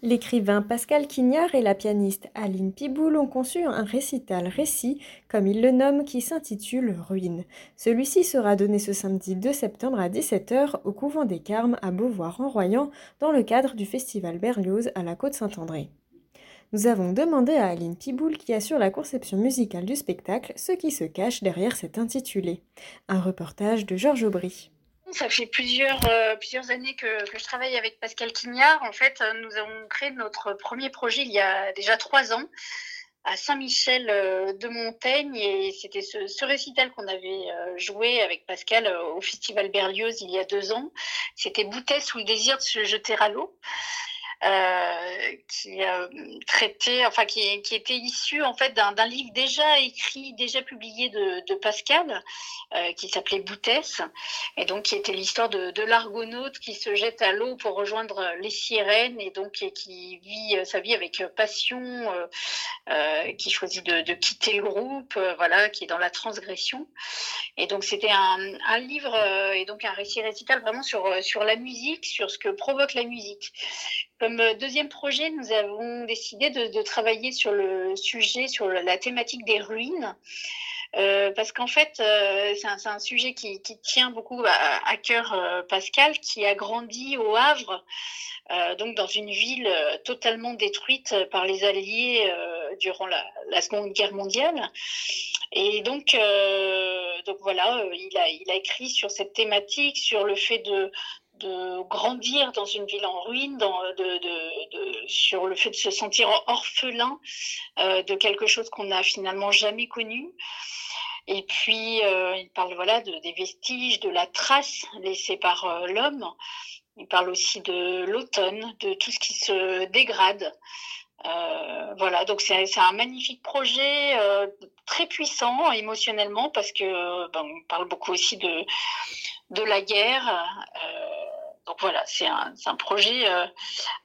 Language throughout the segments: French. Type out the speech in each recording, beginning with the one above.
L'écrivain Pascal Quignard et la pianiste Aline Piboul ont conçu un récital récit, comme ils le nomment, qui s'intitule Ruine. Celui-ci sera donné ce samedi 2 septembre à 17h au couvent des Carmes à Beauvoir-en-Royan dans le cadre du festival Berlioz à la Côte-Saint-André. Nous avons demandé à Aline Piboul, qui assure la conception musicale du spectacle, ce qui se cache derrière cet intitulé. Un reportage de Georges Aubry. Ça fait plusieurs, euh, années que, je travaille avec Pascal Quignard. En fait, euh, nous avons créé notre premier projet il y a déjà trois ans à Saint-Michel euh, de Montaigne et c'était ce, récital qu'on avait joué avec Pascal au Festival Berlioz il y a deux ans. C'était Boutesse ou le désir de se jeter à l'eau. Euh, qui euh, traitait, enfin qui, était issu en fait d'un livre déjà écrit, déjà publié de, Pascal, euh, qui s'appelait Boutesse, et donc qui était l'histoire de, l'argonaute qui se jette à l'eau pour rejoindre les sirènes et donc qui vit sa vie avec passion, qui choisit de, quitter le groupe, voilà, qui est dans la transgression. Et donc c'était un, livre et donc un récit récital vraiment sur la musique, sur ce que provoque la musique. Comme euh, deuxième projet, nous avons décidé de, travailler sur le sujet, sur la thématique des ruines. Euh, parce qu'en fait, euh, c'est un, sujet qui, tient beaucoup à, cœur Pascal, qui a grandi au Havre, donc dans une ville totalement détruite par les Alliés durant la, Seconde Guerre mondiale. Et donc, voilà, il a écrit sur cette thématique, sur le fait de, de grandir dans une ville en ruine, de, sur le fait de se sentir orphelin euh, de quelque chose qu'on n'a finalement jamais connu. Et puis, euh, il parle voilà de, des vestiges, de la trace laissée par euh, l'homme. Il parle aussi de l'automne, de tout ce qui se dégrade. Euh, voilà, donc c'est un magnifique projet euh, très puissant émotionnellement parce que ben, on parle beaucoup aussi de de la guerre. Donc voilà, c'est un, projet euh,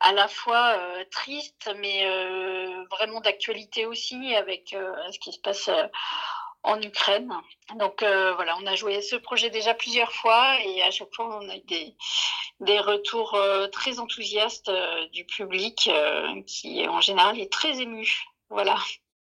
à la fois euh, triste, mais euh, vraiment d'actualité aussi avec ce qui se passe en Ukraine. Donc voilà, on a joué ce projet déjà plusieurs fois et à chaque fois on a eu des, des retours très enthousiastes du public qui en général est très ému. Voilà.